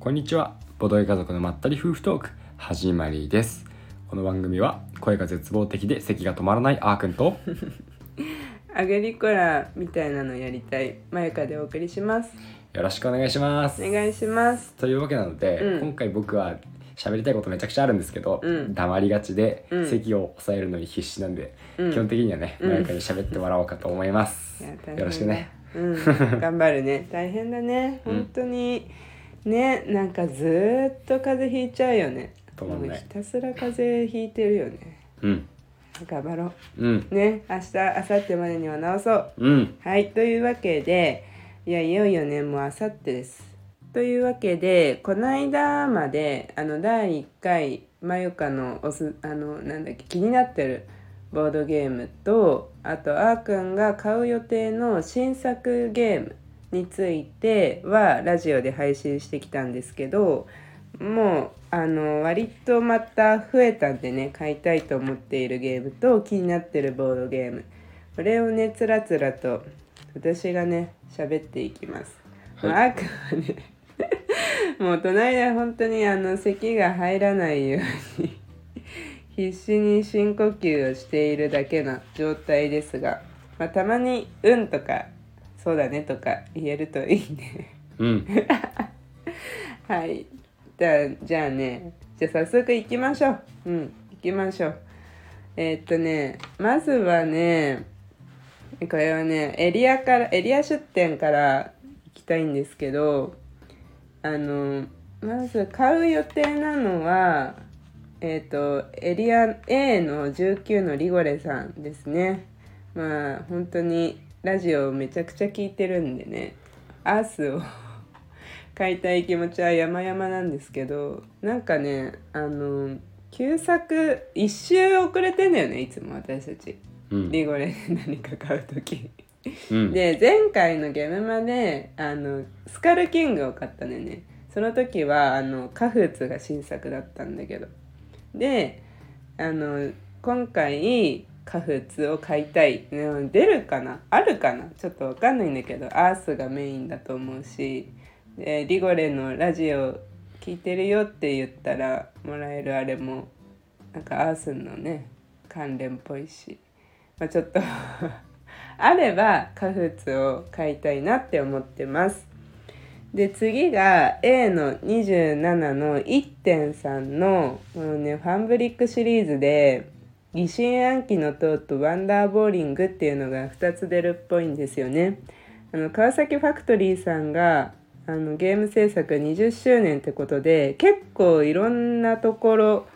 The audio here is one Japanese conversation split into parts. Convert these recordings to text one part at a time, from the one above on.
こんにちは。ボドゲ家族のまったり夫婦トーク始まりです。この番組は声が絶望的で咳が止まらないあーくんとアグリコラみたいなのやりたいまゆかでお送りします。よろしくお願いします。お願いします。というわけなので、うん。今回僕は喋りたいことめちゃくちゃあるんですけど、うん。黙りがちで、うん。咳を抑えるのに必死なんで、うん。基本的にはねうん。かに喋ってもらおうかと思います、いや大変だよろしくね。うん頑張るね。大変だね。うん本当にねなんかずーっと風邪ひいちゃうよね。止まんない。ひたすら風邪ひいてるよね。うん。頑張ろう。ん。うね明日明後日までには治そう。うん。はいというわけでいやいよいよねもう明後日です。というわけでこの間まであの第1回まゆかのおすあのなんだっけ気になってるボードゲームとあとあーくんが買う予定の新作ゲームについてはラジオで配信してきたんですけどもうあの割とまた増えたんでね買いたいと思っているゲームと気になってるボードゲームこれをねつらつらと私がね喋っていきます。はいまあくんはねもう隣で本当にあの咳が入らないように 必死に深呼吸をしているだけの状態ですが、まあ、たまに「うん」とか「そうだね」とか言えるといいね。うん はい。じゃあ、じゃあね、じゃあ早速行きましょう。うん、行きましょう。えーっとね、まずはね、これはね、エリアから、エリア出店から行きたいんですけど、あの、まず買う予定なのは、えーっと、エリア A の19のリゴレさんですね。まあ、本当にラジオめちゃくちゃ聞いてるんでね、アースを 買いたい気持ちは山々なんですけどなんかねあの旧作一周遅れてんだよねいつも私たち。うん。リゴレで何か買う時。うん。で前回のゲームマであのスカルキングを買ったんだよね。その時はあのカフーツが新作だったんだけど。であの今回カフーツを買いたい。ね出るかな？あるかな？ちょっとわかんないんだけどアースがメインだと思うし。でリゴレのラジオ聞いてるよって言ったらもらえるあれもなんかアースのね関連っぽいし、まあ、ちょっと あればカフーツを買いたいなって思ってます。で次が A の27の1.3のこのねファンブリックシリーズで疑心暗鬼の塔とワンダーボーリングっていうのが2つ出るっぽいんですよね。あの川崎ファクトリーさんがあのゲーム制作20周年ってことで結構いろんなところ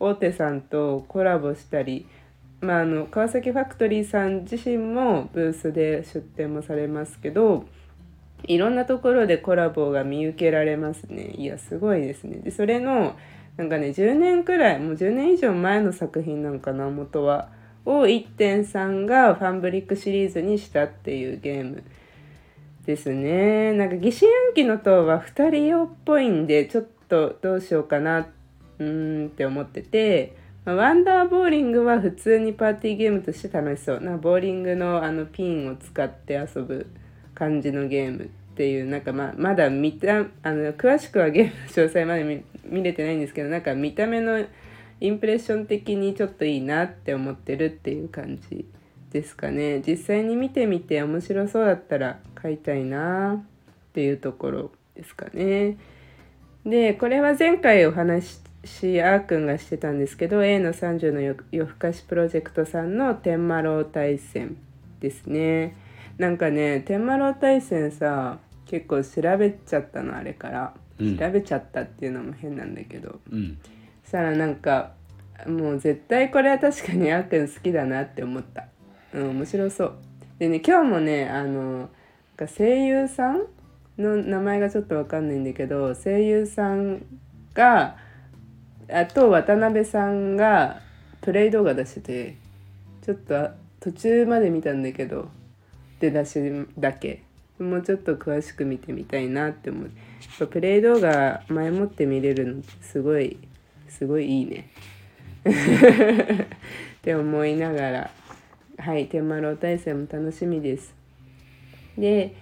大手さんとコラボしたり、まあ、あの川崎ファクトリーさん自身もブースで出展もされますけどいろんなところでコラボが見受けられますね。いやすごいですね。でそれのなんかね10年くらいもう10年以上前の作品なんかな元はを1.3がファンブリックシリーズにしたっていうゲームですね。なんか疑心暗鬼の塔は2人用っぽいんでちょっとどうしようかなうんって思ってて、まあワンダーボーリングは普通にパーティーゲームとして楽しそう。なボーリングのあのピンを使って遊ぶ感じのゲームっていうなんかままだ見たあの詳しくはゲームの詳細まで見見れてないんですけどなんか見た目のインプレッション的にちょっといいなって思ってるっていう感じですかね。実際に見てみて面白そうだったら買いたいなっていうところですかね。でこれは前回お話しあーくんがしてたんですけど A の30の夜夜更かしプロジェクトさんの天魔楼対戦ですね。なんかね天魔楼対戦さ結構調べちゃったのあれから、うん。調べちゃったっていうのも変なんだけど。うん。そしたらなんかもう絶対これは確かにあーくん好きだなって思った。うん面白そう。でね今日もねあのなんか声優さんの名前がちょっとわかんないんだけど声優さんがあと渡辺さんがプレイ動画出しててちょっとあ途中まで見たんだけど出だしだけ。もうちょっと詳しく見てみたいなって思う。やっぱプレイ動画前もって見れるのってすごいすごいいいね。って思いながら。はい天満楼大戦も楽しみです。で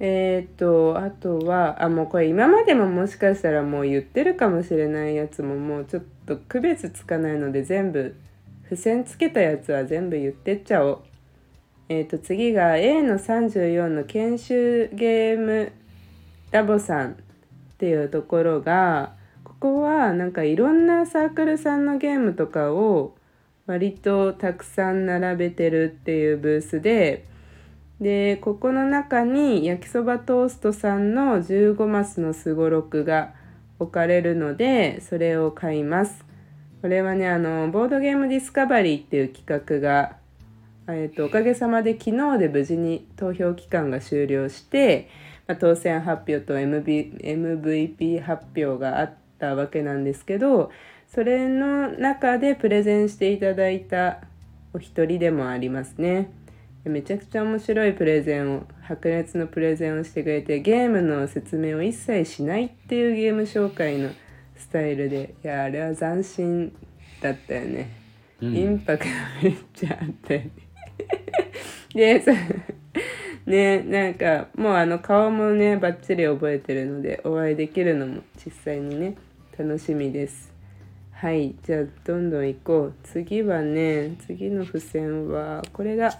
えっ、とあとはあもうこれ今までももしかしたらもう言ってるかもしれないやつももうちょっと区別つかないので全部付箋つけたやつは全部言ってっちゃおう。えっ、と次が A の34の研修ゲームラボさんっていうところがここはなんかいろんなサークルさんのゲームとかを割とたくさん並べてるっていうブースででここの中に焼きそばトーストさんの15マスのすごろくが置かれるのでそれを買います。これはねあのボードゲームディスカバリーっていう企画が、えー、とおかげさまで昨日で無事に投票期間が終了して、まあ、当選発表と MB MVP 発表があったわけなんですけどそれの中でプレゼンしていただいたお一人でもありますね。めちゃくちゃ面白いプレゼンを白熱のプレゼンをしてくれてゲームの説明を一切しないっていうゲーム紹介のスタイルでいやあれは斬新だったよね、うん。インパクトめっちゃあったよねでねなんかもうあの顔もねバッチリ覚えてるのでお会いできるのも実際にね楽しみです。はいじゃあどんどん行こう。次はね次の付箋はこれが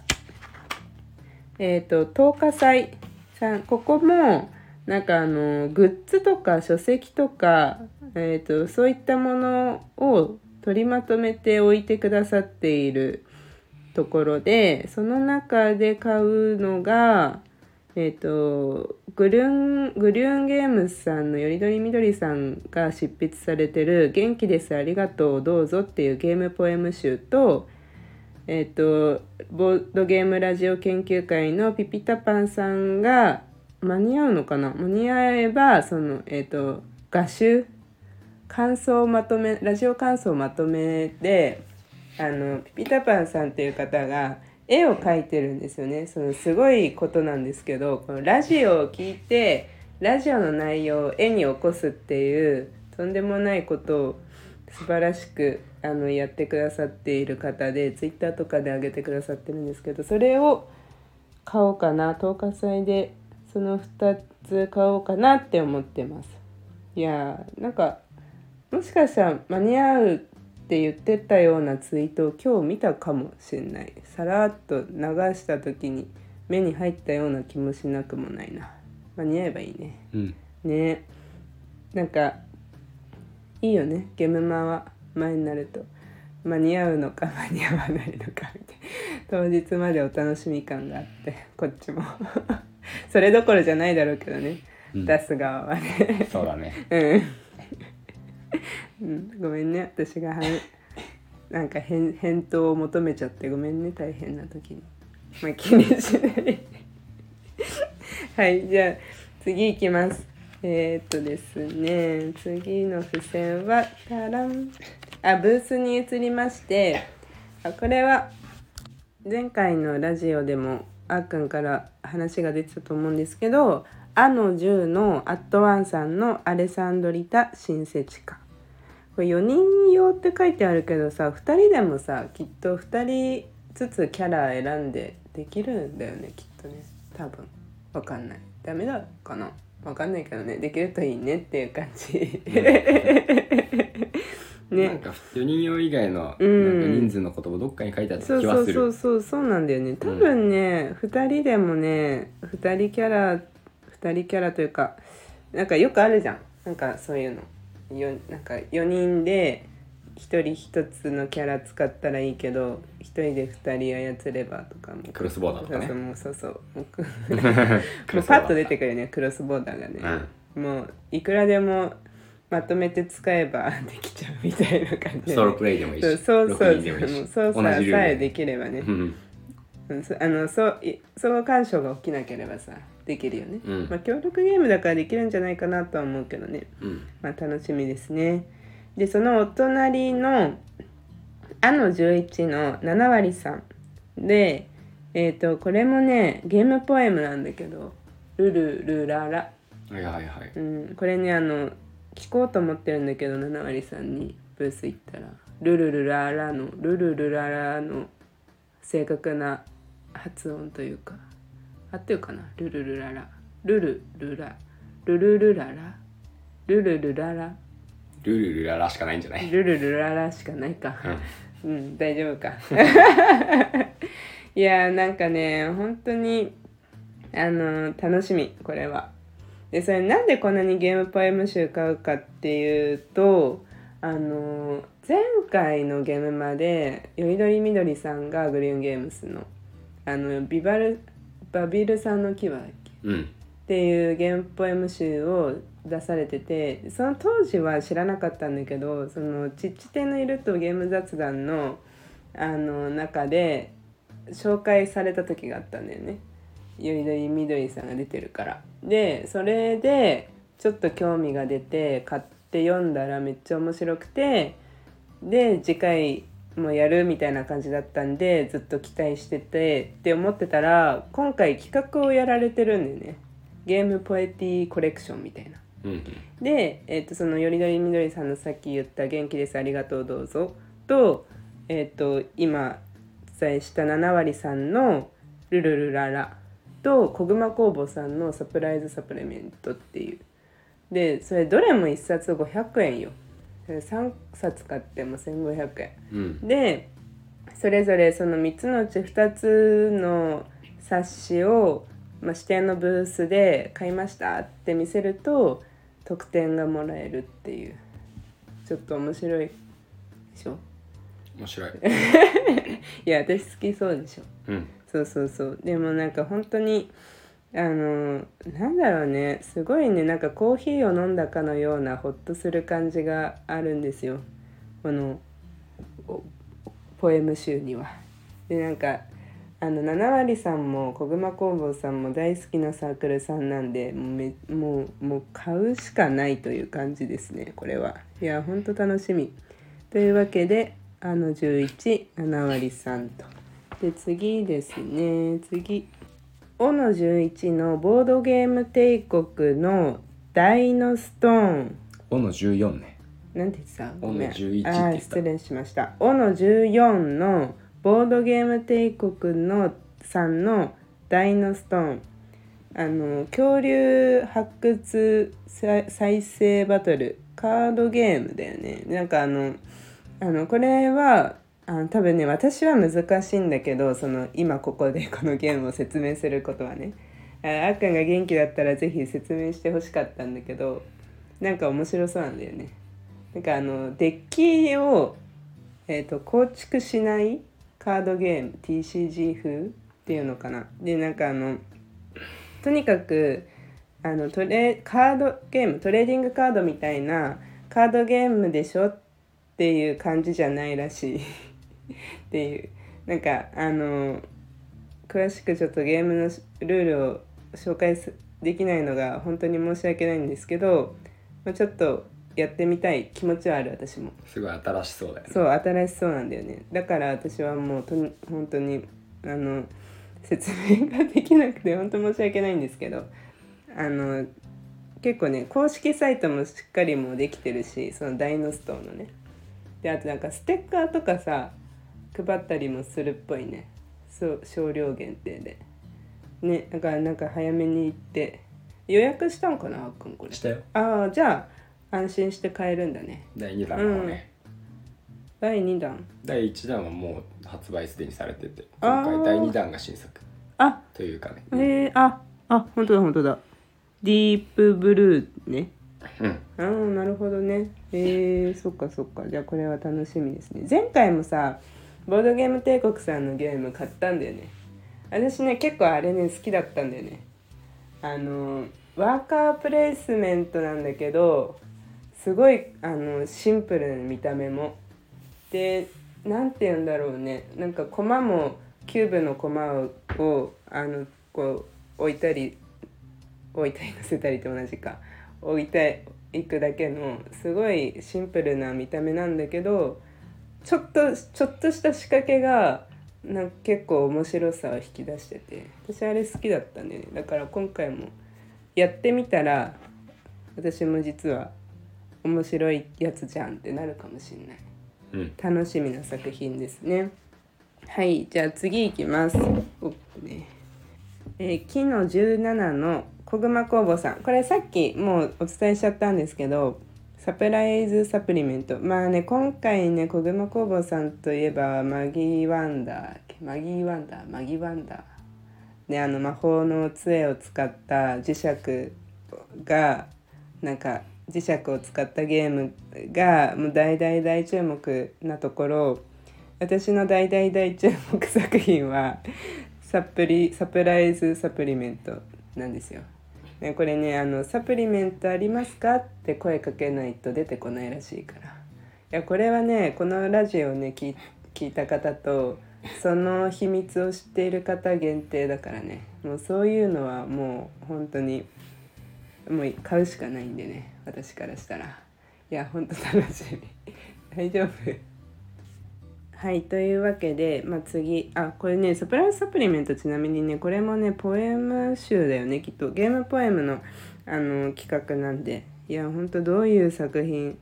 えっ、と東華祭さん。ここもなんかあのグッズとか書籍とか、えー、とそういったものを取りまとめておいてくださっているところでその中で買うのがえっ、とグルングリューンゲームズさんのよりどりみどりさんが執筆されてる「元気ですありがとうどうぞ」っていうゲームポエム集とえっ、とボードゲームラジオ研究会のピピタパンさんが間に合うのかな？間に合えばそのえっ、と画集感想をまとめラジオ感想をまとめであのピピタパンさんっていう方が絵を描いてるんですよね。そのすごいことなんですけどこのラジオを聞いてラジオの内容を絵に起こすっていうとんでもないことを素晴らしくあのやってくださっている方でツイッターとかで上げてくださってるんですけどそれを買おうかな10日祭でその2つ買おうかなって思ってます。いやーなんかもしかしたら間に合うって言ってたようなツイートを今日見たかもしれない。さらっと流した時に目に入ったような気もしなくもないな。間に合えばいいね。うん。ね。なんかいいよね。ゲームマは前になると。間に合うのか間に合わないのか。みたいな当日までお楽しみ感があってこっちも。それどころじゃないだろうけどね、うん。出す側はね。そうだね。うん、うん、ごめんね。私がはなんか返返答を求めちゃってごめんね。大変な時に。まあ気にしない。はいじゃあ次いきます。えー、っとですね。次の付箋はタラン。あブースに移りまして。あこれは前回のラジオでもあっくんから話が出てたと思うんですけど「あの10」のアットワンさんのアレサンドリタ・シンセチカこれ4人用って書いてあるけどさ2人でもさきっと2人ずつキャラ選んでできるんだよねきっとね。多分。わかんない。ダメだかな？わかんないけどね。できるといいねっていう感じ。なんか4人用以外のなんかうん人数のこともどっかに書いてあったそう気はする。そうそうそうそうなんだよね。多分ね、2人でもね2人キャラ2人キャラというかなんかよくあるじゃん。なんかそういうのよなんか4人で1人1つのキャラ使ったらいいけど1人で2人操ればとかも。クロスボーダーとかね。そうそうもう パッと出てくるねクロスボーダーがね、うん。もういくらでもまとめて使えばできちゃうみたいな感じでソロプレイでもいいしそうそうそう。6人でもいいしもう操作さえできればね、うん。あのそうい相互干渉が起きなければさできるよね、うん。まあ協力ゲームだからできるんじゃないかなとは思うけどね。うん。まあ楽しみですね。でそのお隣の「あの11」の7割さん。でえっ、とこれもねゲームポエムなんだけど「ルルルララ」はいはいはい。うん、これねあの聞こうと思ってるんだけど7割さんに。ブース行ったら「ルルルララ」の「ルルルララ」の正確な発音というか合ってるかな「ルルルララ」ルルルラ。ルルルララ。ルルルララ。ルルルララしかないんじゃない？ルルルララしかないか。うん。うん大丈夫か。いやーなんかね本当にあのー楽しみこれは。でそれなんでこんなにゲームポエム集買うかっていうとあのー前回のゲームまでよりどりみどりさんがグリーンゲームスのあのビバルバビルさんの牙だっけ？うんっていうゲームポエム集を出されててその当時は知らなかったんだけどそのちっち亭のいるとゲーム雑談のあの中で紹介された時があったんだよね。よりどりみどりさんが出てるから。でそれでちょっと興味が出て買って読んだらめっちゃ面白くてで次回もやるみたいな感じだったんでずっと期待しててって思ってたら今回企画をやられてるんだよね。ゲームポエティコレクションみたいな。うんうん。で、えー、とそのよりどりみどりさんのさっき言った「元気ですありがとうどうぞ」と,、えー、と今お伝えした7割さんの「ルルルララ」と小熊工房さんの「サプライズサプリメント」っていう。でそれどれも1冊500円よ3冊買っても1500円。うん。でそれぞれその3つのうち2つの冊子を、まあ、指定のブースで買いましたって見せると得点がもらえるっていう。ちょっと面白いでしょ？面白い。いや私好きそうでしょ。うん。そうそうそう。でもなんか本当にあのなんだろうねすごいねなんかコーヒーを飲んだかのようなホッとする感じがあるんですよこのポエム集には。でなんかあの7割さんも小熊工房さんも大好きなサークルさんなんでもうめもうもう買うしかないという感じですねこれは。いやほんと楽しみ。というわけであの117割さんと。で次ですね次オの11のボードゲーム帝国のダイノストーン。5の14ね。なんて言ってた？ごめん。オの11って言った。あー失礼しましたオの14のボードゲーム帝国のさんのダイノストーン。あの恐竜発掘再再生バトル。カードゲームだよね。なんかあのあのこれはあの多分ね私は難しいんだけどその今ここで このゲームを説明することはね。ああっくんが元気だったらぜひ説明してほしかったんだけどなんか面白そうなんだよね。なんかあのデッキを、えー、と構築しないカードゲーム TCG 風っていうのかな。でなんかあのとにかくあのトレカードゲームトレーディングカードみたいなカードゲームでしょっていう感じじゃないらしい。っていう。なんかあの詳しくちょっとゲームのルールを紹介すできないのが本当に申し訳ないんですけど、まあ、ちょっとやってみたい気持ちはある私も。すごい新しそうだよね。そう新しそうなんだよね。だから私はもうとに本当にあの説明ができなくて本当申し訳ないんですけどあの結構ね公式サイトもしっかりもうできてるしそのダイノストーンのね。であとなんかステッカーとかさ配ったりもするっぽいね。そう少量限定で。ねだからなんか早めに行って。予約したんかなあっくんこれ。したよ。ああじゃあ安心して買えるんだね。第2弾の方ね、第2弾。第1弾はもう発売すでにされてて。今回第2弾が新作。あ。というかね。えー、ああ本当だ本当だ。ディープブルーね。うん。ああなるほどね。えー、そっかそっか。じゃあこれは楽しみですね。前回もさボードゲーム帝国さんのゲーム買ったんだよね。私ね結構あれね好きだったんだよね。あのワーカープレイスメントなんだけどすごいあのシンプルな見た目も。でなんて言うんだろうね。なんか駒もキューブの駒ををあのこう置いたり置いたり乗せたりと同じか。置いていくだけのすごいシンプルな見た目なんだけどちょっとちょっとした仕掛けがなんか結構面白さを引き出してて。私あれ好きだったんだよね。だから今回もやってみたら私も実は面白いやつじゃんってなるかもしれない。うん。楽しみな作品ですね。はいじゃあ次いきます。おっね。えー木の17の小熊工房さん。これさっきもうお伝えしちゃったんですけどサプライズサプリメント。まあね今回ね小熊工房さんといえばマギー・ワンダーマギー・ワンダー？マギー・ワンダー。ねあの魔法の杖を使った磁石がなんか磁石を使ったゲームがもう大大大注目なところ。私の大大大注目作品はサプリサプライズサプリメントなんですよ。ね、これねあの「サプリメントありますか?」って声かけないと出てこないらしいから。いやこれはねこのラジオをね聞聞いた方とその秘密を知っている方限定だからね。もうそういうのはもう本当にもう買うしかないんでね私からしたら。いや本当楽しみ。大丈夫？はいというわけで、まあ、次。あこれねサプライズサプリメントちなみにねこれもねポエム集だよねきっと。ゲームポエムのあの企画なんで。いやほんとどういう作品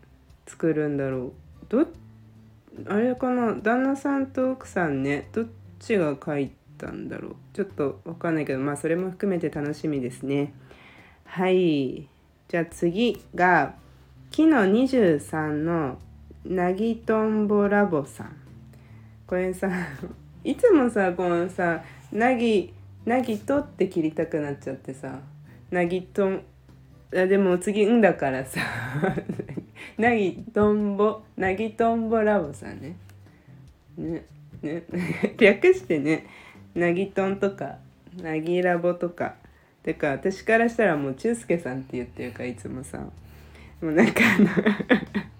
作るんだろう。どあれかな旦那さんと奥さんねどっちが書いたんだろう。ちょっとわかんないけどまあそれも含めて楽しみですね。はい。じゃあ次が木の23のなぎとんぼラボさん。これさいつもさこのさ「なぎなぎと」って切りたくなっちゃってさ「なぎとん」あでも次「ん」だからさ「なぎとんぼ」「なぎとんぼラボさんね。ねね 略してね「なぎとん」とか「なぎラボ」とかてか私からしたらもう中介さんって言ってるからいつもさもうなんかあの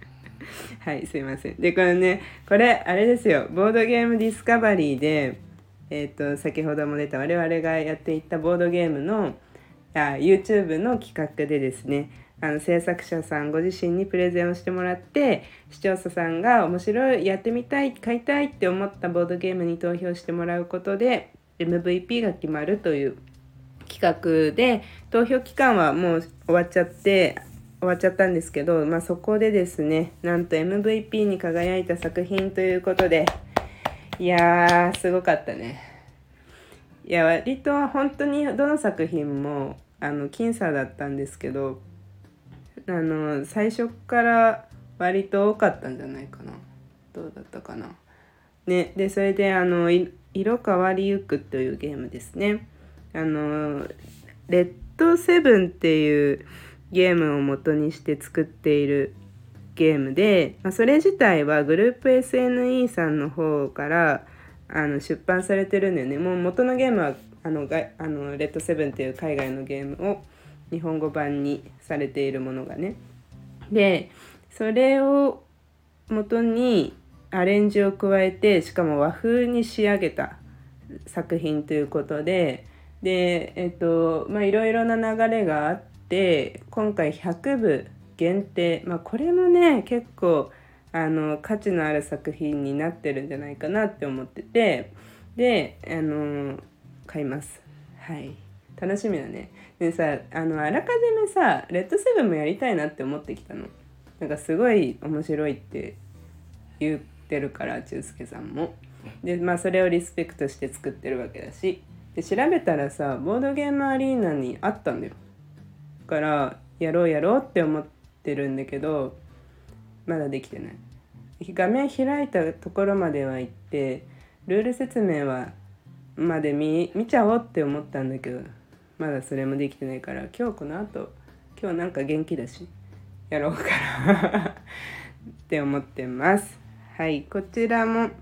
はいすいません。でこれねこれあれですよ。ボードゲームディスカバリーでえっ、と先ほども出た我々がやっていったボードゲームのあ YouTube の企画でですねあの制作者さんご自身にプレゼンをしてもらって視聴者さんが面白いやってみたい買いたいって思ったボードゲームに投票してもらうことで MVP が決まるという企画で投票期間はもう終わっちゃって終わっちゃったんですけど、まあ、そこでですねなんと MVP に輝いた作品ということでいやーすごかったね。いや割と本当にどの作品もあの僅差だったんですけどあの最初から割と多かったんじゃないかな。どうだったかな。ねでそれであの色変わりゆくというゲームですね。あのレッドセブンっていうゲームを元にして作っているゲームで、まあ、それ自体はグループ SNE さんの方からあの出版されてるんだよね。もう元のゲームはあのがあのレッドセブンっていう海外のゲームを日本語版にされているものがね。でそれを元にアレンジを加えてしかも和風に仕上げた作品ということで。でえっとまあいろいろな流れがあって今回100部限定。まあこれもね結構あの価値のある作品になってるんじゃないかなって思ってて。であの買います。はい。楽しみだね。でさあのあらかじめさレッドセブンもやりたいなって思ってきたの。なんかすごい面白いって言ってるから中介さんも。でまあそれをリスペクトして作ってるわけだし。で調べたらさボードゲームアリーナにあったんだよ。からやろうやろうって思ってるんだけどまだできてない。画面開いたところまでは行ってルール説明はまで見見ちゃおうって思ったんだけどまだそれもできてないから今日この後今日なんか元気だしやろうかなって思ってます。はいこちらもこ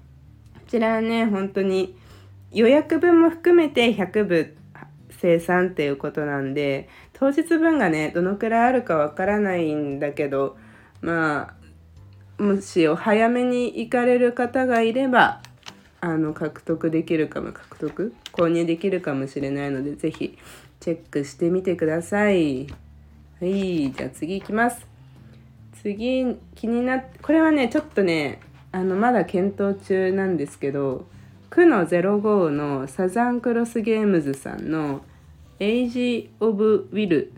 ちらはね本当に予約分も含めて100部生産っていうことなんで当日分がねどのくらいあるかわからないんだけどまあもしお早めに行かれる方がいればあの獲得できるかも獲得購入できるかもしれないので是非チェックしてみてください。はいじゃあ次行きます。次気になっこれはねちょっとねあのまだ検討中なんですけど9の05のサザンクロスゲームズさんの「エイジ・オブ・ウィル」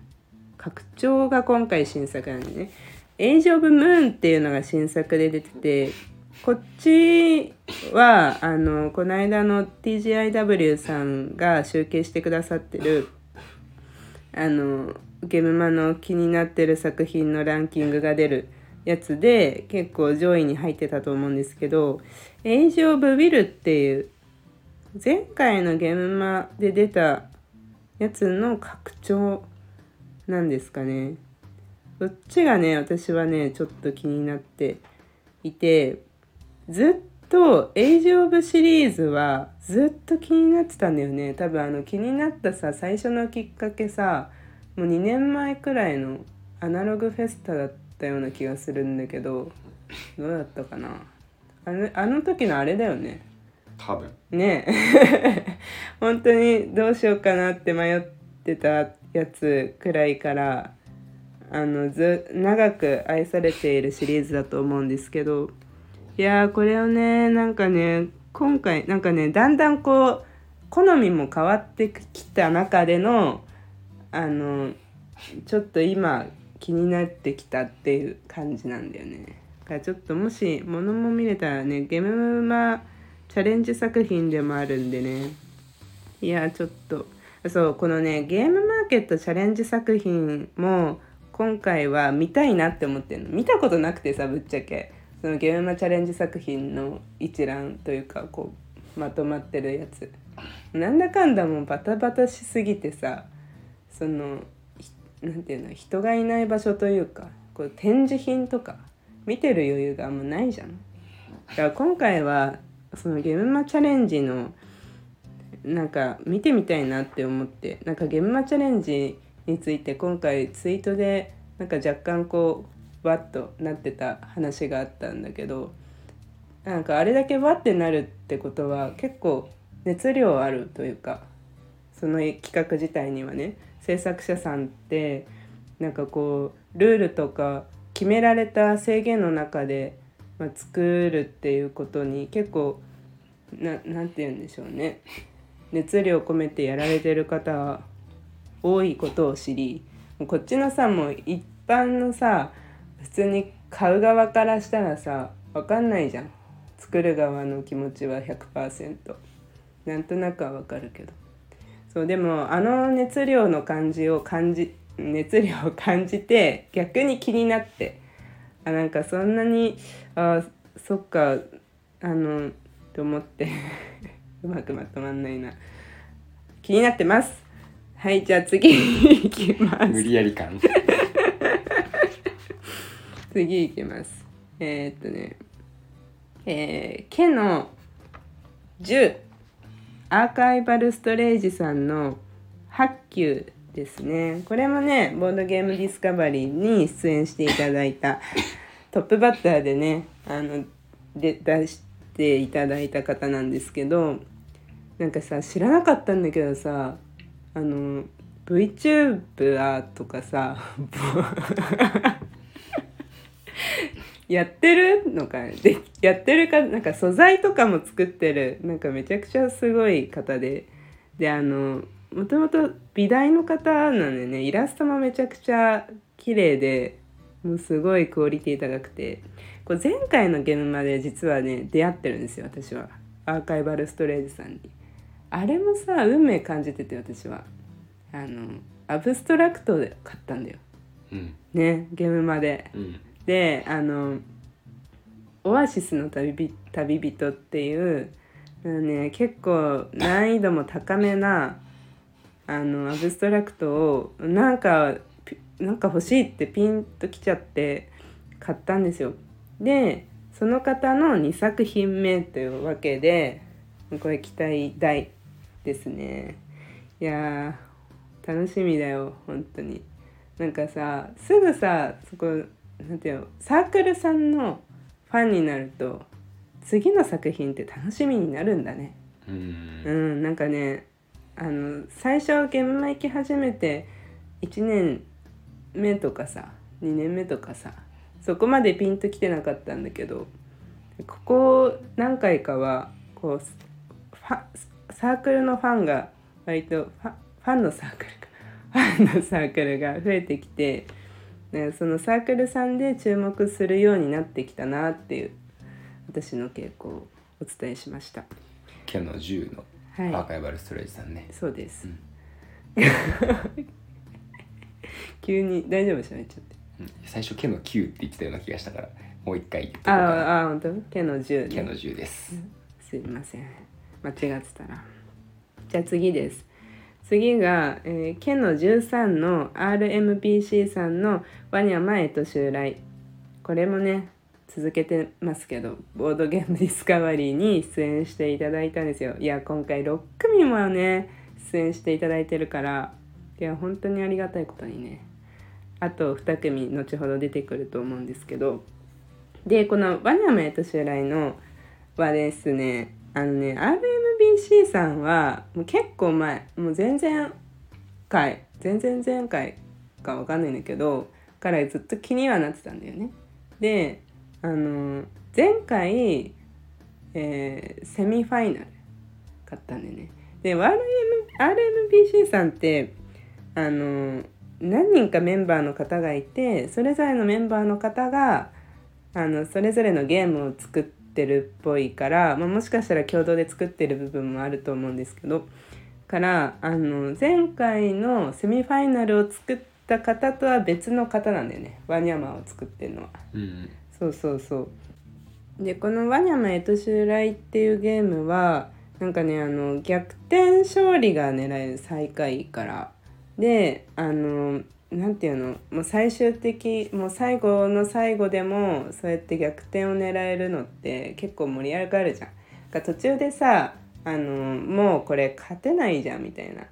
拡張が今回新作なんでね「エイジ・オブ・ムーン」っていうのが新作で出ててこっちはあのこの間の TGIW さんが集計してくださってるあのゲムマの気になってる作品のランキングが出るやつで結構上位に入ってたと思うんですけど「エイジ・オブ・ウィル」っていう前回のゲームマで出たやつの拡張なんですかね。そっちがね私はねちょっと気になっていてずっと「エイジ・オブ」シリーズはずっと気になってたんだよね。多分あの気になったさ最初のきっかけさもう2年前くらいのアナログフェスタだったような気がするんだけどどうだったかな。あのあの時のあれだよね。多分ねえ 本当にどうしようかなって迷ってたやつくらいからあのず長く愛されているシリーズだと思うんですけどいやーこれをねなんかね今回なんかねだんだんこう好みも変わってきた中でのあのちょっと今気になってきたっていう感じなんだよね。だからちょっともし物も見れたらねゲームマチャレンジ作品でもあるんでね。いやちょっと。そうこのねゲームマーケットチャレンジ作品も今回は見たいなって思ってるの。見たことなくてさぶっちゃけ。そのゲームマチャレンジ作品の一覧というかこうまとまってるやつ。なんだかんだもうバタバタしすぎてさそのひなんていうの人がいない場所というかこう展示品とか見てる余裕があんまないじゃん。だから今回はそのゲームマチャレンジのなんか見てみたいなって思ってなんかゲームマチャレンジについて今回ツイートでなんか若干こうわっとなってた話があったんだけどなんかあれだけわってなるってことは結構熱量あるというかその企画自体にはね制作者さんってなんかこうルールとか決められた制限の中で、まあ、作るっていうことに結構ななんて言うんでしょうね。熱量込めてやられてる方は多いことを知りこっちのさもう一般のさ普通に買う側からしたらさ分かんないじゃん。作る側の気持ちは100%なんとなくは分かるけど。そうでもあの熱量の感じを感じ熱量を感じて逆に気になってあなんかそんなにあそっかあのと思って。うまくまとまんないな。気になってます。はいじゃあ次いきます。無理やり感 次いきます。えー、っとね。えー、ケの10アーカイバルストレージさんの8級ですね。これもねボードゲームディスカバリーに出演していただいた トップバッターでねあので出していただいた方なんですけどなんかさ知らなかったんだけどさあの VTuber とかさやってるのかでやってるかなんか素材とかも作ってるなんかめちゃくちゃすごい方でであのもともと美大の方なんでねイラストもめちゃくちゃ綺麗でもうすごいクオリティ高くて。これ前回のゲームまで実はね出会ってるんですよ私は。アーカイバルストレージさんに。あれもさ運命感じてて私は。あのアブストラクトで買ったんだよ。うん。ねゲームまで。うん。であの「オアシスの旅び旅人」っていうね、結構難易度も高めなあのアブストラクトをなんかピなんか欲しいってピンときちゃって買ったんですよ。でその方の2作品目というわけでこれ期待大ですね。いやー楽しみだよ本当に。なんかさすぐさそこなんていうのサークルさんのファンになると次の作品って楽しみになるんだね。うんうん、なんかねあの最初は現場行き始めて1年目とかさ2年目とかさそこまでピンときてなかったんだけどここ何回かはこうサークルのファンが割とファンのサークルか ファンのサークルが増えてきて、ね、そのサークルさんで注目するようになってきたなっていう私の傾向をお伝えしました。ケの10のはい。アーカイバルストレージさんね、そうです。急に大丈夫喋っちゃってうん。最初「毛の9」って言ってたような気がしたからもう一回言ってあああ本当？毛の10ね。毛の10です。すいません。間違ってたら。じゃあ次です。次が、えー、ケの13の RMPC さんの「ワニャマエと襲来」これもね続けてますけどボードゲームディスカバリーに出演していただいたんですよ。いや今回6組もね出演していただいてるからいや本当にありがたいことにね。あと2組後ほど出てくると思うんですけど。でこの「ワニャマエと襲来」のはですねあのね RMBC さんはもう結構前もう全然回全然前回かわかんないんだけどからずっと気にはなってたんだよね。であの前回、えーセミファイナル買ったんでね。で RM RMBC さんってあの何人かメンバーの方がいてそれぞれのメンバーの方があのそれぞれのゲームを作ってるっぽいから、まあ、もしかしたら共同で作ってる部分もあると思うんですけどからあの前回のセミファイナルを作った方とは別の方なんだよねワニャマを作ってるのは。うんそうそうそうでこの「ワニャマエトシュライ」っていうゲームはなんかねあの逆転勝利が狙える最下位からであのなんていうのもう最終的もう最後の最後でもそうやって逆転を狙えるのって結構盛り上がるじゃん。が途中でさあのもうこれ勝てないじゃんみたいな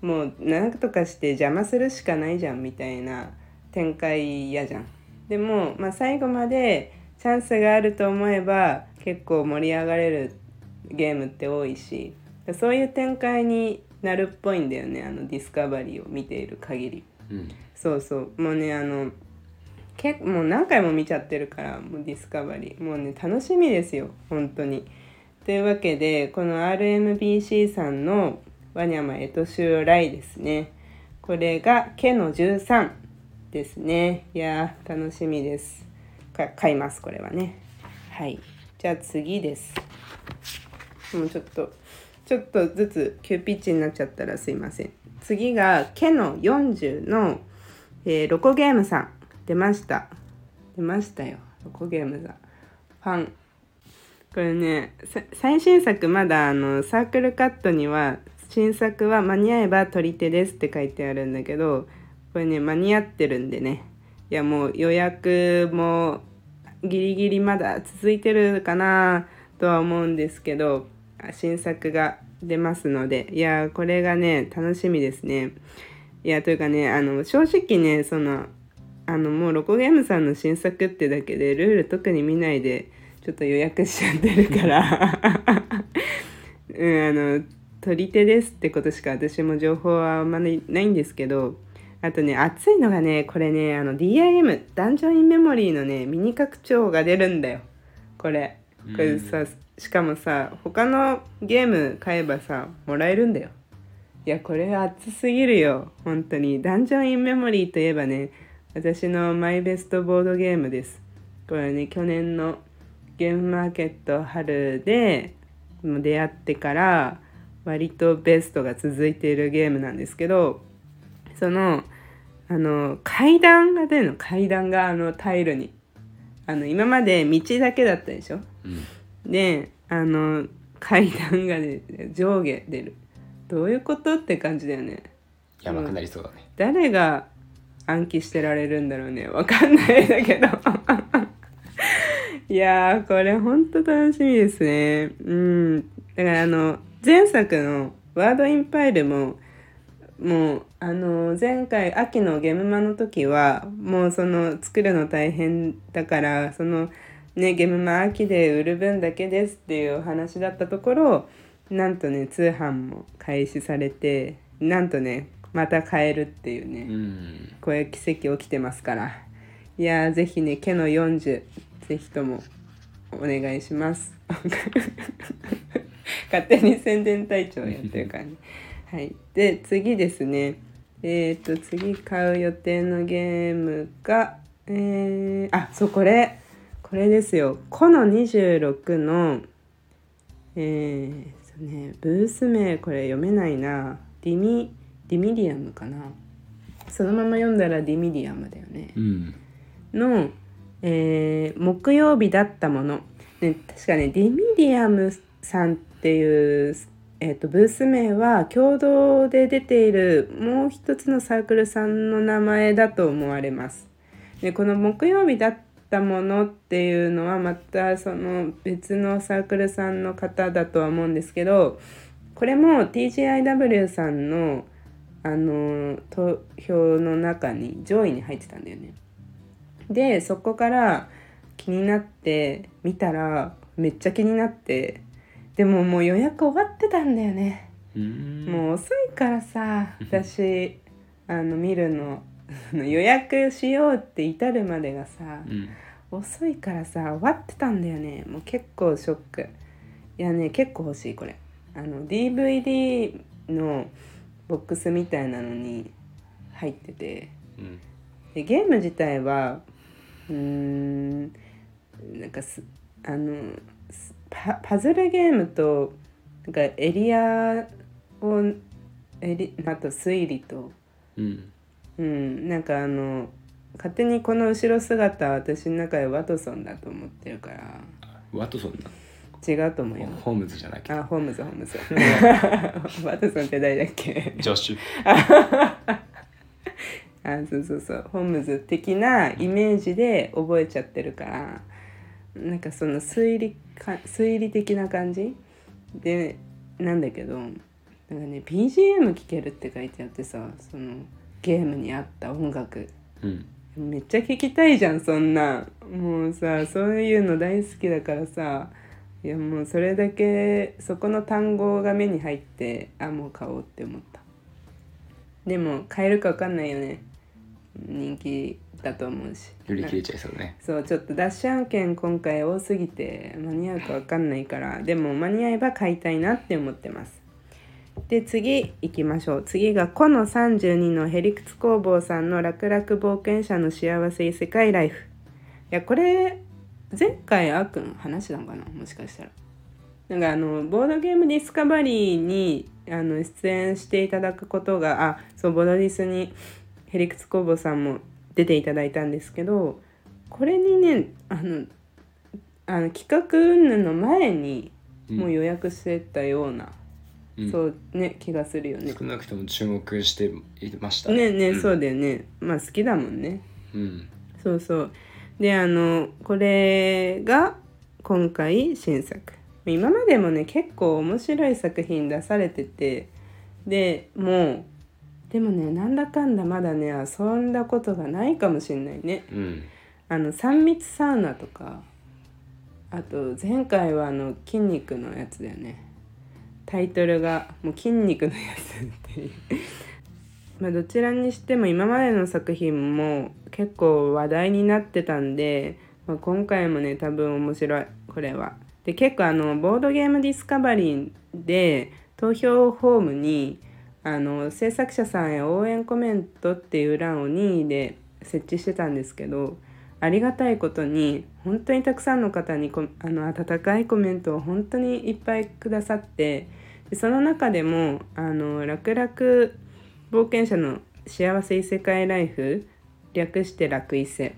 もう何とかして邪魔するしかないじゃんみたいな展開嫌じゃん。でも、まあ、最後までチャンスがあると思えば結構盛り上がれるゲームって多いしそういう展開になるっぽいんだよねあのディスカバリーを見ている限り。うん。そうそう。もうねあの結もう何回も見ちゃってるからもうディスカバリー。もうね楽しみですよ本当に。というわけでこの RMBC さんのワニャマエトシュライですね。これがケの13ですね。いやー楽しみです。か買いますこれはね。はい。じゃあ次です。もうちょっとちょっとずつ急ピッチになっちゃったらすいません。次がケの40の、えーロコゲームさん。出ました。出ましたよ。ロコゲームさん。ファン。これね最新作まだあのサークルカットには新作は間に合えば取り手ですって書いてあるんだけどこれね間に合ってるんでね。いやもう予約もギリギリまだ続いてるかなとは思うんですけど新作が出ますので。いやこれがね楽しみですね。いやというかねあの正直ねそのあのもうロコゲームさんの新作ってだけでルール特に見ないでちょっと予約しちゃってるから。うんあの取り手ですってことしか私も情報はあんまりないんですけどあとね熱いのがねこれねあの DIM ダンジョンインメモリーのねミニ拡張が出るんだよ。これ。これさ、しかもさ他のゲーム買えばさもらえるんだよ。いやこれ熱すぎるよ。本当に。ダンジョンインメモリーといえばね私のマイベストボードゲームです。これね去年のゲームマーケット春で出会ってから割とベストが続いているゲームなんですけどそのあの階段が出るの。階段があのタイルに。あの今まで道だけだったでしょ。うん。であの階段がね上下出る。どういうことって感じだよね。やばくなりそうだね。誰が暗記してられるんだろうね。わかんないだけど。いやーこれほんと楽しみですね。うん。だからあの前作の「ワードインパイルも」もうあの前回秋のゲームマの時はもうその作るの大変だからそのねゲームマ秋で売る分だけですっていうお話だったところなんとね通販も開始されてなんとねまた買えるっていうね、うん。こういう奇跡起きてますから。いやーぜひね毛の40ぜひともお願いします。勝手に宣伝隊長やってるからねはい。で次ですね。えっ、と次買う予定のゲームがえー、あそうこれ。これですよ。この26のえーそうね、ブース名これ読めないな。ディミディミリアムかな。そのまま読んだらディミディアムだよね。うん。の、えー木曜日だったもの、ね、確かねディミディアムさんっていう、えー、とブース名は共同で出ているもう一つのサークルさんの名前だと思われます。でこの木曜日だったものっていうのはまたその別のサークルさんの方だとは思うんですけどこれも TGIW さんのあの投票の中に上位に入ってたんだよね。でそこから気になって見たらめっちゃ気になってでももう予約終わってたんだよね、うん。もう遅いからさ私あの見るの予約しようって至るまでがさうん。遅いからさ終わってたんだよね。もう結構ショック。いやね結構欲しいこれ。あの DVD のボックスみたいなのに入ってて。うん。でゲーム自体はうーんなんかすあのすパパズルゲームとなんかエリアをエリあと推理とうん。うん。なんかあの勝手にこの後ろ姿は私の中でワトソンだと思ってるから。ワトソンだ。違うと思うよ。ホームズじゃなきゃ。あホームズホームズ。ワトソンって誰だっけ？ジョッシュ。あそうそうそう。ホームズ的なイメージで覚えちゃってるから。なんかその推理か推理的な感じ？でなんだけどなんかね BGM 聴けるって書いてあってさそのゲームに合った音楽。うん。めっちゃ聴きたいじゃんそんな。んもうさそういうの大好きだからさいやもうそれだけそこの単語が目に入ってあもう買おうって思った。でも買えるか分かんないよね。人気だと思うし。売り切れちゃいそうね。そうちょっとダッシュ案件今回多すぎて間に合うか分かんないからでも間に合えば買いたいなって思ってます。で次行きましょう。次がこの32のヘリクツ工房さんの楽々冒険者の幸せ異世界ライフ。いやこれ前回あーくん話したのかな？もしかしたら。なんかあのボードゲームディスカバリーにあの出演していただくことがあそうボードディスにヘリクツ工房さんも出ていただいたんですけどこれにねあのあの企画云々の前にもう予約してたような、うん。そうね気がするよね。少なくとも注目していました。ねね、うん。そうだよね。まあ好きだもんね。うん。そうそう。であのこれが今回新作。今までもね結構面白い作品出されててでもうでもねなんだかんだまだね遊んだことがないかもしんないね。うん。あの3密サウナとかあと前回はあの筋肉のやつだよね。タイトルがもう筋肉のやつっていう。まあどちらにしても今までの作品も結構話題になってたんで、まあ、今回もね多分面白いこれは。で結構あのボードゲームディスカバリーで投票フォームにあの制作者さんへ応援コメントっていう欄を任意で設置してたんですけどありがたいことに本当にたくさんの方にこあの温かいコメントを本当にいっぱいくださってでその中でもあの楽々冒険者の幸せ異世界ライフ略して楽異世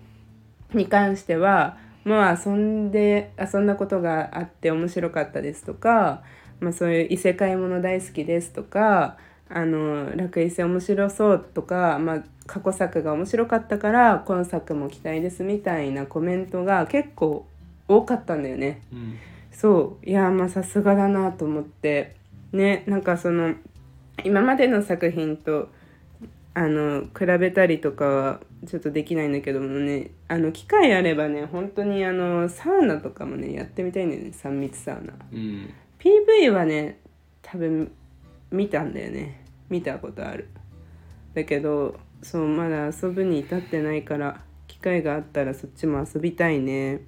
に関してはもう遊んで遊んだことがあって面白かったですとか、まあ、そういう異世界もの大好きですとかあの楽異世面白そうとか、まあ、過去作が面白かったから今作も期待ですみたいなコメントが結構多かったんだよね。うん。そう。いやまあさすがだなと思って。ねなんかその今までの作品とあの比べたりとかはちょっとできないんだけどもねあの機会あればね本当にあのサウナとかもねやってみたいんだよね3密サウナ。うん。PV はね多分見たんだよね見たことある。だけどそうまだ遊ぶに至ってないから機会があったらそっちも遊びたいね。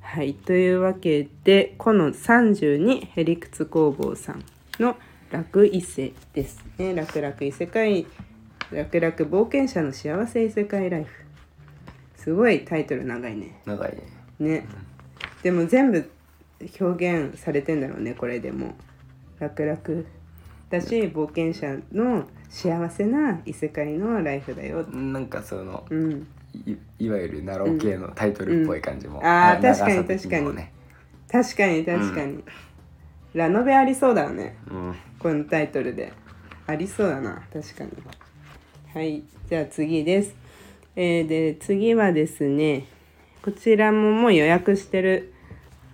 はいというわけでこの32ヘリクツ工房さんの楽異世ですね。楽々異世界楽々冒険者の幸せ異世界ライフ。すごいタイトル長いね。長いね。ね。でも全部表現されてんだろうねこれでも。楽々だし冒険者の幸せな異世界のライフだよ。なんかそのうん。いいわゆるナロー系のタイトルっぽい感じも、うん。あーな確かに長さ的もね。確かに。確かに、ラノベありそうだよね。うん。このタイトルで。ありそうだな確かに。はいじゃあ次です。えーで次はですねこちらももう予約してる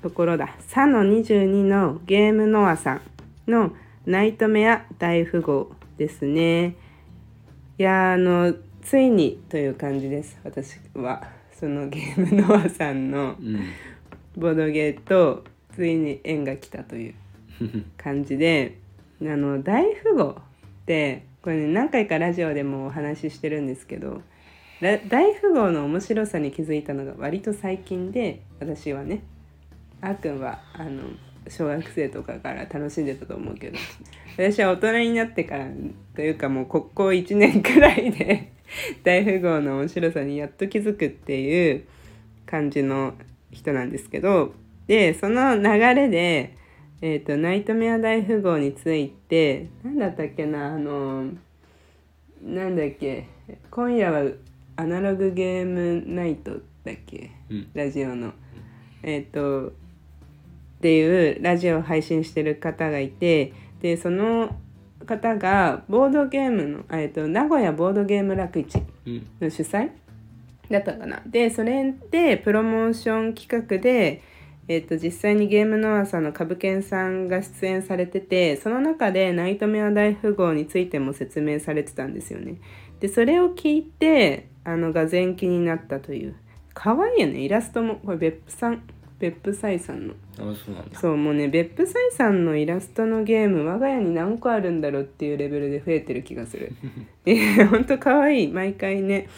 ところだ。サの22のゲームノアさんのナイトメア大富豪ですね。いやーあのついにという感じです私は。そのゲームノアさんのうん。ボードゲーとついに縁が来たという感じであの大富豪ってこれね何回かラジオでもお話ししてるんですけどら大富豪の面白さに気づいたのが割と最近で私はねあーくんはあの小学生とかから楽しんでたと思うけど。私は大人になってからというかもうここ1年くらいで大富豪の面白さにやっと気づくっていう感じの人なんですけど。でその流れで、えーと「ナイトメア大富豪」について何だったっけなあのなんだっけ今夜はアナログゲームナイトだっけ？うん。ラジオの。えっ、とっていうラジオを配信してる方がいてでその方がボードゲームの、えっと名古屋ボードゲーム楽市の主催だったかな。でそれでプロモーション企画で、えっと実際にゲームノアさんの株券さんが出演されててその中でナイトメア大富豪についても説明されてたんですよね。でそれを聞いてあのが前期になったという可愛いよね。イラストもこれ別府さん別府サイさんの。あそうなんだ。そうもうね別府サイさんのイラストのゲーム我が家に何個あるんだろうっていうレベルで増えてる気がする。えほんと可愛い。毎回ね。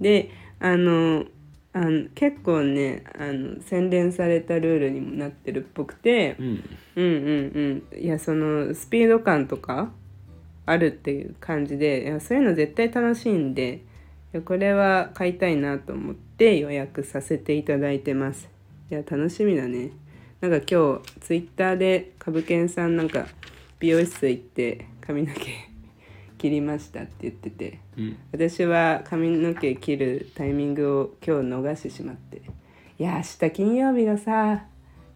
であのあの結構ねあの洗練されたルールにもなってるっぽくてうん。うんうんうん。いやそのスピード感とかあるっていう感じでいやそういうの絶対楽しいんでいやこれは買いたいなと思って予約させていただいてますいや楽しみだね。なんか今日ツイッターで株券さんなんか美容室行って髪の毛 切りましたって言っててうん。私は髪の毛切るタイミングを今日逃してしまって。いや明日金曜日がさ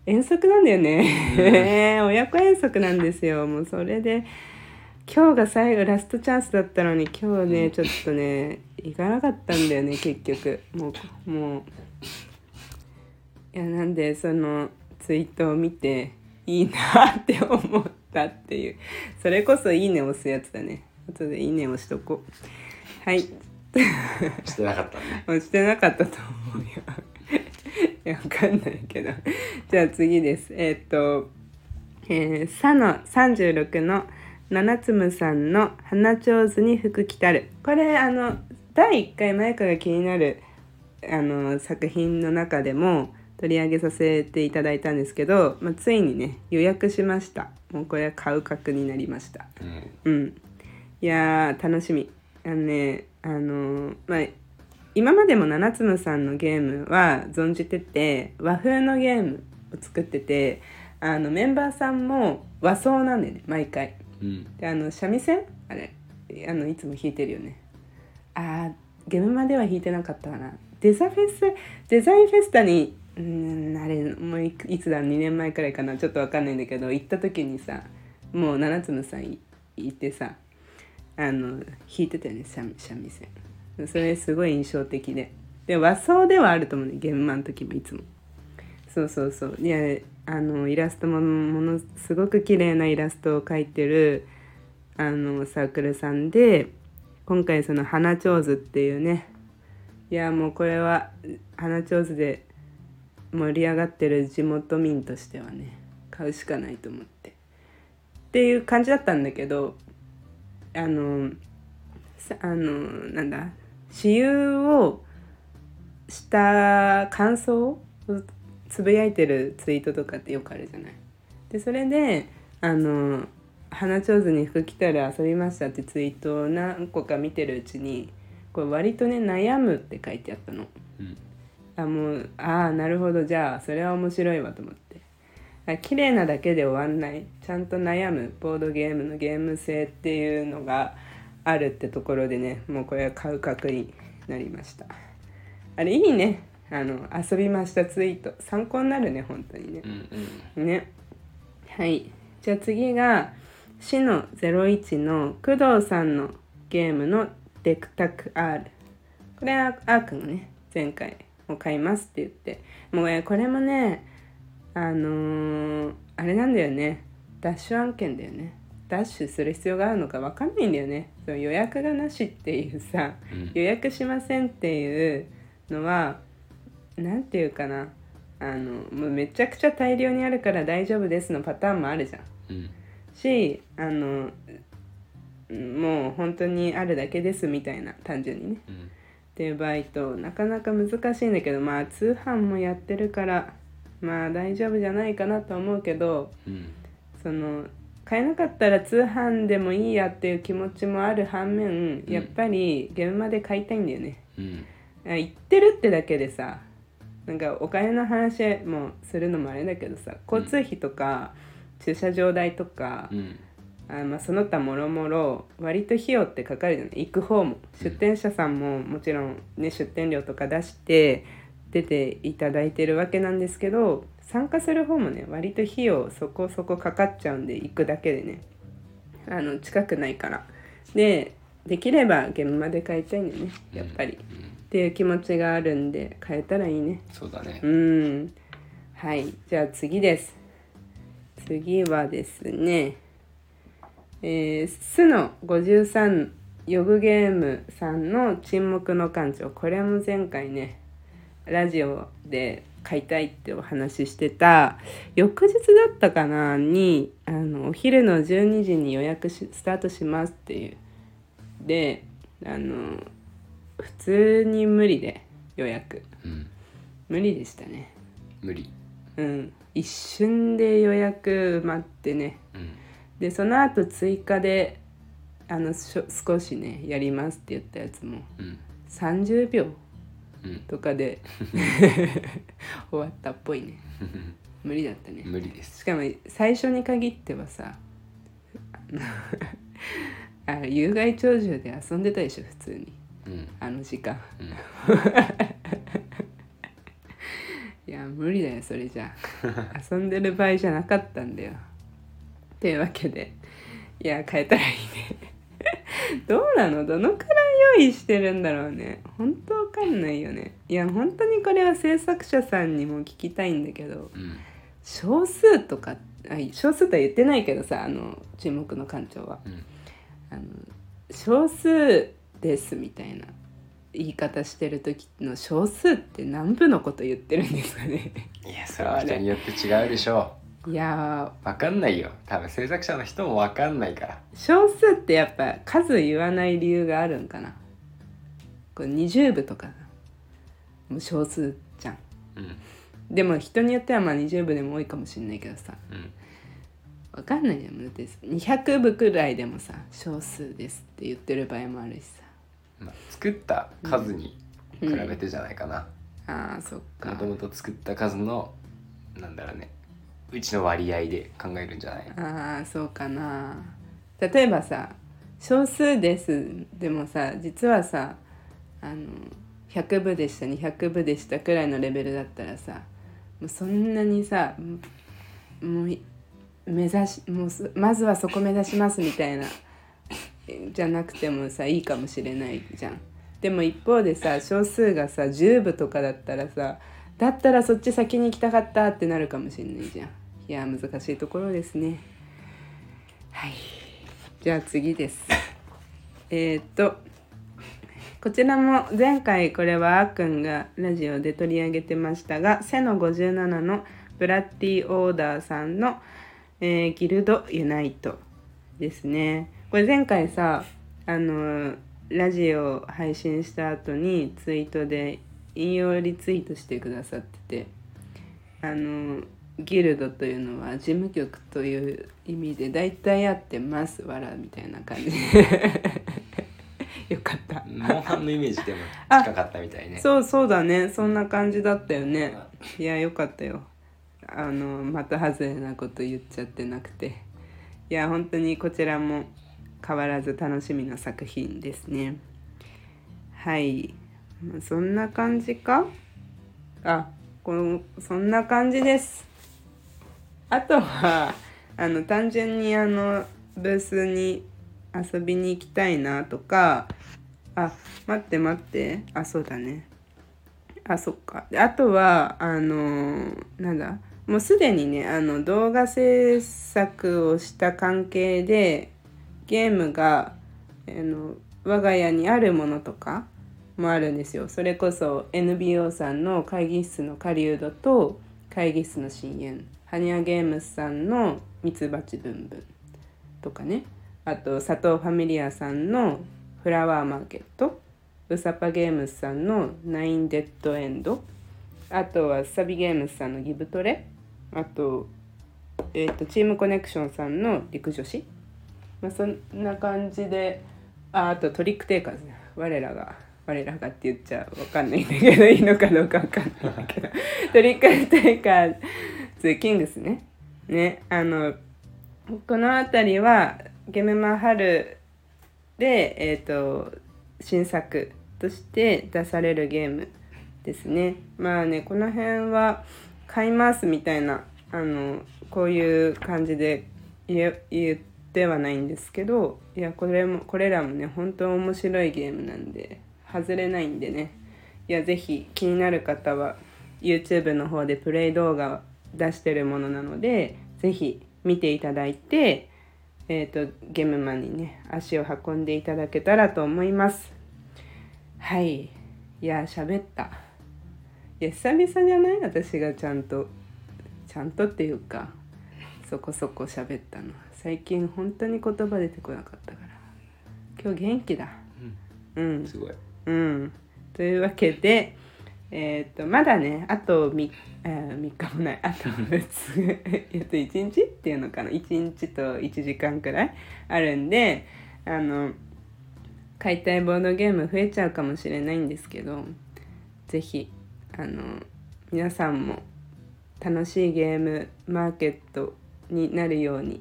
遠足なんだよね。親子遠足なんですよ。もうそれで今日が最後ラストチャンスだったのに今日ねちょっとね行かなかったんだよね結局。もうもういやなんでそのツイートを見ていいなって思ったっていう。それこそ「いいね」押すやつだね。後で「いいね」押しとこう。はい。してなかったね。押してなかったと思うよ。いやわかんないけど。じゃあ次です。えーっとえー、サの36の七つむさんの「花ちょうずに服着たる」これあの第1回前から気になるあの作品の中でも取り上げさせていただいたんですけど、まあ、ついにね予約しました。もうこれは買う格になりました。うん。うん。いやー楽しみ。あのねあのーまあ今までも七つむさんのゲームは存じてて和風のゲームを作っててあのメンバーさんも和装なんだよね毎回。うん。であの三味線？あれ。あのいつも弾いてるよね。あーゲームまでは弾いてなかったかな。デザフェス？デザインフェスタにうんあれもういつだ2年前くらいかな。ちょっとわかんないんだけど行った時にさもう七つむさんいてさあの弾いてたよね三三味線。それすごい印象的で。で和装ではあると思うね現場の時もいつも。そうそうそう。いやあのイラストもものすごく綺麗なイラストを描いてるあのサークルさんで今回その花ちょうずっていうね。いやもうこれは花ちょうずで盛り上がってる地元民としてはね買うしかないと思ってっていう感じだったんだけどあのさあのなんだ私有をした感想をつぶやいてるツイートとかってよくあるじゃない。でそれであの「花ちょうずに服着たら遊びました」ってツイートを何個か見てるうちにこれ割とね悩むって書いてあったの。うんあもうああなるほど。じゃあそれは面白いわと思って。あ綺麗なだけで終わんない。ちゃんと悩むボードゲームのゲーム性っていうのがあるってところでねもうこれは買う確になりました。あれいいね。あの遊びましたツイート。参考になるね本当にね。うんうん。ね。はい。じゃあ次がシノ01の工藤さんのゲームのデクタク R これはあーくんがね前回も買いますって言って。もうねこれもねあのーあれなんだよね。ダッシュ案件だよね。ダッシュする必要があるのか分かんないんだよね。その予約がなしっていうさうん。予約しませんっていうのはなんていうかな。あのもうめちゃくちゃ大量にあるから大丈夫ですのパターンもあるじゃん。うん。しあのうんもう本当にあるだけですみたいな単純にね。うんっていう場合となかなか難しいんだけどまあ通販もやってるからまあ大丈夫じゃないかなと思うけどうん。その買えなかったら通販でもいいやっていう気持ちもある反面うん。やっぱり現場で買いたいんだよね。うん。あ行ってるってだけでさなんかお金の話もするのもあれだけどさ交通費とか駐車場代とか、うんあまあ、その他もろもろ割と費用ってかかるじゃない？行く方も出店者さんももちろんね出店料とか出して出ていただいてるわけなんですけど参加する方もね割と費用そこそこかかっちゃうんで行くだけでね。あの近くないから。でできれば現場で買いたいんだよねやっぱり、うん。っていう気持ちがあるんで買えたらいいね。そうだね。うん。はい。じゃあ次です。次はですねえー、スの53ヨグゲームさんの沈黙の館長これも前回ねラジオで買いたいってお話ししてた翌日だったかなにあのお昼の12時に予約しスタートしますっていう。であの普通に無理で予約。うん。無理でしたね。無理。うん。一瞬で予約埋まってね。うんでその後追加であの少しねやりますって言ったやつもうん。30秒うん。とかで 終わったっぽいね。無理だったね。無理です。しかも最初に限ってはさあの あ有害鳥獣で遊んでたでしょ普通に。うん。あの時間。うん。いや無理だよそれじゃ。あ遊んでる場合じゃなかったんだよっていうわけで。いや変えたらいいね。どうなの？どのくらい用意してるんだろうね。本当わかんないよね。いや本当にこれは制作者さんにも聞きたいんだけど。うん。少数とかあ少数とは言ってないけどさあの沈黙の館長は。うん。あの少数ですみたいな。言い方してる時の少数って何部のこと言ってるんですかね。いやそれは人によって違うでしょいやうわかんないよ。多分制作者の人もわかんないから。ー少数ってやっぱ数言わない理由があるんかな。これ20部とかもう少数じゃん。うん。でも人によってはまあ20部でも多いかもしれないけどさ。うん。わかんないじゃんだって200部くらいでもさ少数ですって言ってる場合もあるしさ。まあ、作った数に比べてじゃないかな。あーそっか。もともと作った数のなんだろうねうちの割合で考えるんじゃない？ああそうかな例えばさ少数ですでもさ実はさあの100部でした200部でしたくらいのレベルだったらさもうそんなにさもう目指しもうまずはそこ目指しますみたいなじゃなくてもさいいかもしれないじゃん。でも一方でさ少数がさ10部とかだったらさだったらそっち先に行きたかったってなるかもしれないじゃん。いや難しいところですね。はい。じゃあ次です。えーっとこちらも前回これはあーくんがラジオで取り上げてましたが背の57のブラッディオーダーさんの、えーギルドユナイトですね。これ前回さあのラジオ配信した後にツイートで引用リツイートしてくださっててあのギルドというのは事務局という意味で大体合ってます。わらみたいな感じ。よかった。モンハンのイメージでも近かったみたいね。そうそうだね。そんな感じだったよね。いやよかったよ。あの的外れなこと言っちゃってなくて。いや本当にこちらも変わらず楽しみな作品ですね。はい。まあそんな感じか？あこのそんな感じですあとはあの単純にあのブースに遊びに行きたいなとかあ待って待って。あそうだね。あそっか。であとはあのなんだ。もうすでにねあの動画制作をした関係でゲームがあの我が家にあるものとかもあるんですよ。それこそ NBO さんの会議室の狩人と会議室の深淵。ハニャゲームスさんのミツバチブンブンとかね。あと佐藤ファミリアさんのフラワーマーケット。ウサパゲームスさんのナインデッドエンド。あとはサビゲームスさんのギブトレ。あと,、えー、とチームコネクションさんの陸女子、まあ、そんな感じで。ああとトリックテイカーズね。我らが我らがって言っちゃわかんないんだけどいいのかどうかわかんないけど。トリックテイカーズキングスね。ねあのこの辺りはゲムマ春で、えー、と新作として出されるゲームですね。まあねこの辺は買いますみたいなあのこういう感じで言言ってはないんですけどいやこれもこれらもね本当面白いゲームなんで外れないんでね。いやぜひ気になる方は YouTube の方でプレイ動画出してるものなのでぜひ見ていただいてえーと、ゲームマンにね足を運んでいただけたらと思います。はい。いや喋った。いや久々じゃない？私がちゃんとちゃんとっていうかそこそこ喋ったの。最近本当に言葉出てこなかったから。今日元気だ。うん。すごい。うん。というわけでえー、とまだねあと 3, えー、3日もない。あと2つ えっと1日っていうのかな。1日と1時間くらいあるんであの買いたいボードゲーム増えちゃうかもしれないんですけど是非あの皆さんも楽しいゲームマーケットになるように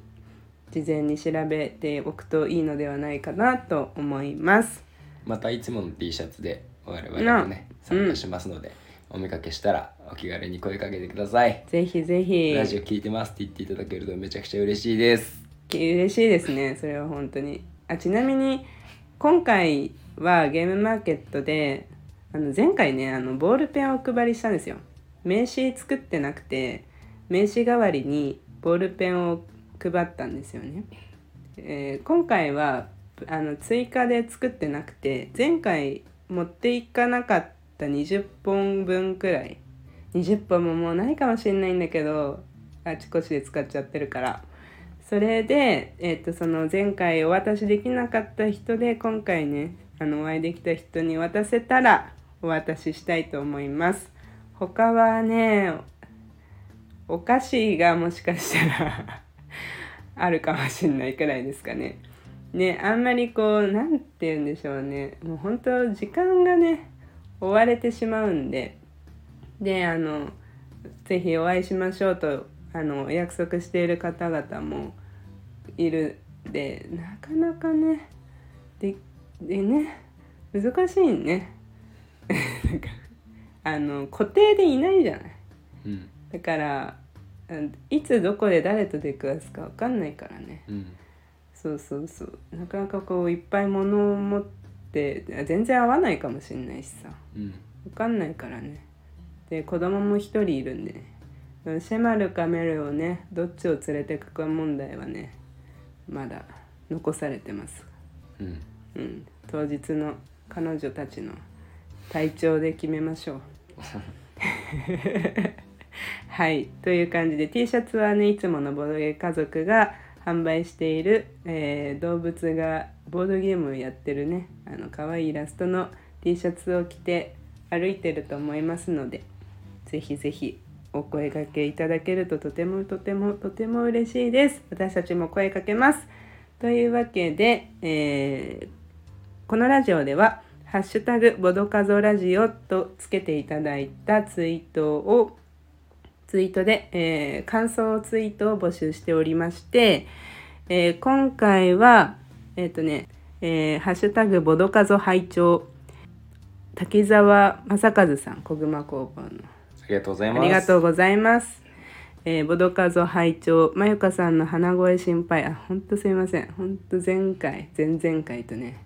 事前に調べておくといいのではないかなと思います。またいつもの T シャツで我々もね。うん参加しますので、お見かけしたらお気軽に声かけてください。ぜひぜひ。ラジオ聞いてますって言っていただけるとめちゃくちゃ嬉しいです。嬉しいですねそれは本当に。あちなみに今回はゲームマーケットであの前回ねあのボールペンをお配りしたんですよ。名刺作ってなくて名刺代わりにボールペンを配ったんですよね、えー今回はあの追加で作ってなくて前回持っていかなかったた20本分くらい。20本ももうないかもしれないんだけどあちこちで使っちゃってるから。それで、えっとその前回お渡しできなかった人で今回ねあのお会いできた人に渡せたらお渡ししたいと思います。他はねお菓子がもしかしたらあるかもしれないくらいですかね。ねあんまりこうなんて言うんでしょうね。もう本当時間がね追われてしまうんでであのぜひお会いしましょうとあのお約束している方々もいるでなかなかねででね難しいね。なんかあの固定でいないじゃない。うん。だからうんいつどこで誰と出くわすか分かんないからね。うん。そうそうそう。なかなかこういっぱい物を持って全然合わないかもしんないしさ。うん。分かんないからね。で子供も一人いるんでね。シェマルかメルをねどっちを連れてくか問題はねまだ残されてます。うん。うん。当日の彼女たちの体調で決めましょう。はい。という感じで T シャツはねいつものボードゲー家族が販売している、えー動物がボードゲームをやってるねあの可愛いイラストの T シャツを着て歩いてると思いますのでぜひぜひお声掛けいただけるととてもとてもとても嬉しいです。私たちも声かけます。というわけで、えーこのラジオでは「ハッシュタグボドカゾラジオ」とつけていただいたツイートをツイートで、えー感想ツイートを募集しておりまして、えー今回はえっ、とね、えーハッシュタグボドカゾ拝聴滝沢正和さん小熊工房の。ありがとうございます。ありがとうございます。えー、ボドカゾ拝聴まゆかさんの鼻声心配。あ本当すいません。本当前回前々回とね。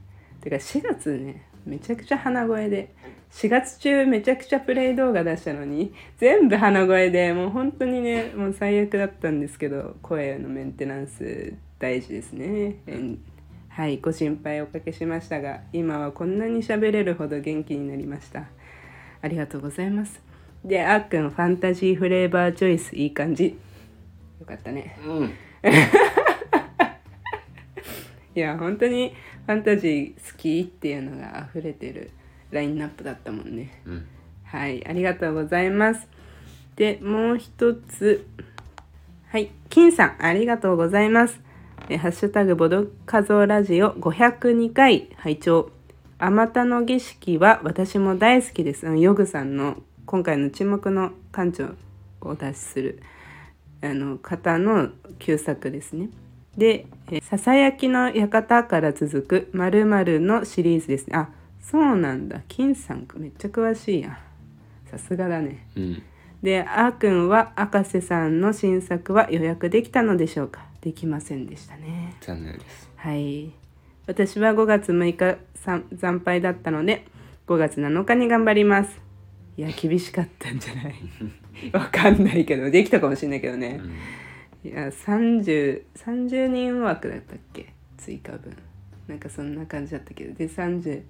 てか4月ねめちゃくちゃ鼻声で。4月中めちゃくちゃプレイ動画出したのに全部鼻声でもう本当にねもう最悪だったんですけど声のメンテナンス大事ですね、えーはいご心配おかけしましたが今はこんなに喋れるほど元気になりました。ありがとうございます。であっくんファンタジーフレーバーチョイスいい感じ。よかったね。うん いや本当にファンタジー好きっていうのが溢れてるラインナップだったもんね。うん。はいありがとうございます。でもう一つ。はい金さんありがとうございます。えハッシュタグボドカゾーラジオ502回拝聴。あまたの儀式は私も大好きです。ヨグさんの今回の沈黙の館長をお出しするあの方の旧作ですね。で「えささやきの館」から続く「まるのシリーズですね。あそうなんだ。金さんめっちゃ詳しいや。んさすがだね。うん。であーくんは赤瀬さんの新作は予約できたのでしょうか？できませんでしたね。残念です。はい。私は5月6日さ惨敗だったので5月7日に頑張ります。いや厳しかったんじゃない？わかんないけどできたかもしれないけどね。う、んいや30 30人枠だったっけ？追加分。なんかそんな感じだったけど。で36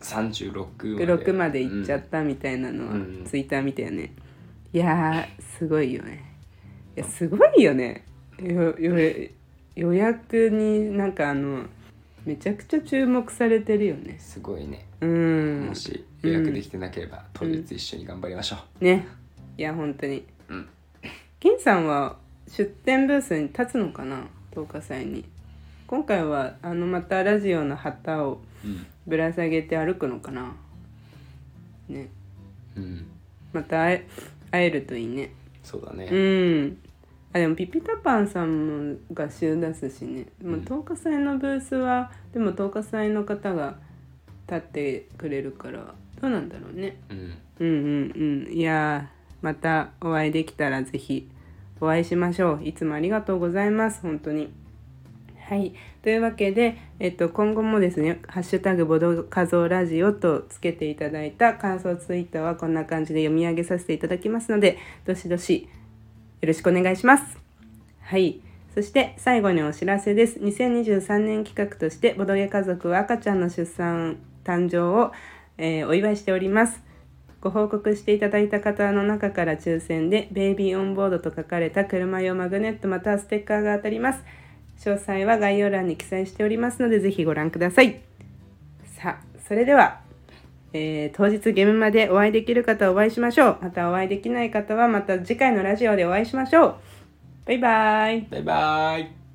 36まで。行っちゃったみたいなのはうん。ツイッター見たよね、いやーすごいよね。いやすごいよね。よよ予約になんかあのめちゃくちゃ注目されてるよね。すごいね。うん。もし予約できてなければ当日一緒に頑張りましょね。いや本当に。ううん金さんは出店ブースに立つのかな？10日祭に。今回はあのまたラジオの旗をうん。ぶら下げて歩くのかな？ね。うん。また会えるといいね。うそうだね。ん。あでもピピタパンさんも画集出すしね。でもうん。10日祭のブースはでも10日祭の方が立ってくれるからどうなんだろうね。うん。うんうんうん。いやーまたお会いできたらぜひお会いしましょう。いつもありがとうございます。本当に。はい。というわけで、えっと、今後もですね「ハッシュタグボドカゾラジオ」とつけていただいた感想ツイートはこんな感じで読み上げさせていただきますのでどしどしよろしくお願いします。はい。そして最後にお知らせです。2023年企画としてボドゲ家族は赤ちゃんの出産誕生を、えーお祝いしております。ご報告していただいた方の中から抽選で「ベイビーオンボード」と書かれた車用マグネットまたはステッカーが当たります。詳細は概要欄に記載しておりますのでぜひご覧ください。さあそれでは、えー当日ゲームまでお会いできる方はお会いしましょう。またお会いできない方はまた次回のラジオでお会いしましょう。バイバーイ。バイバイ。